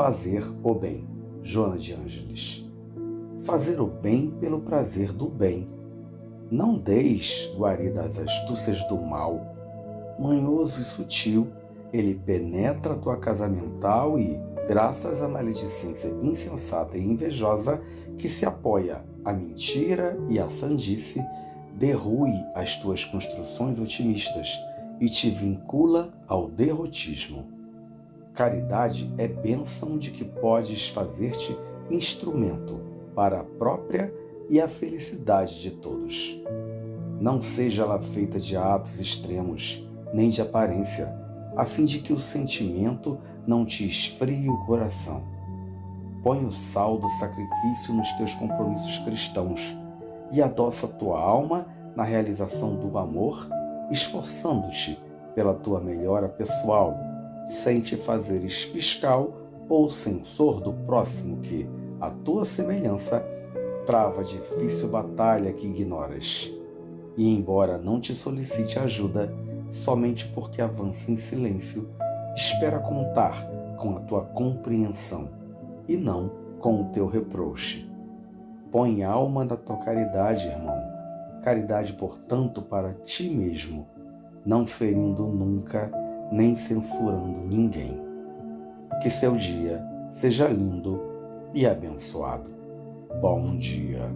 fazer o bem. Joana de Ângeles. Fazer o bem pelo prazer do bem. Não deis guarida às astúcias do mal. Manhoso e sutil, ele penetra a tua casa mental e, graças à maledicência insensata e invejosa que se apoia à mentira e à sandice, derrui as tuas construções otimistas e te vincula ao derrotismo. Caridade é bênção de que podes fazer-te instrumento para a própria e a felicidade de todos. Não seja ela feita de atos extremos, nem de aparência, a fim de que o sentimento não te esfrie o coração. Põe o sal do sacrifício nos teus compromissos cristãos e adoça tua alma na realização do amor, esforçando-te pela tua melhora pessoal, sem te fazeres fiscal ou censor do próximo que, a tua semelhança, trava difícil batalha que ignoras. E embora não te solicite ajuda, somente porque avança em silêncio, espera contar com a tua compreensão e não com o teu reproche. Põe alma na tua caridade, irmão. Caridade, portanto, para ti mesmo, não ferindo nunca nem censurando ninguém. Que seu dia seja lindo e abençoado. Bom dia.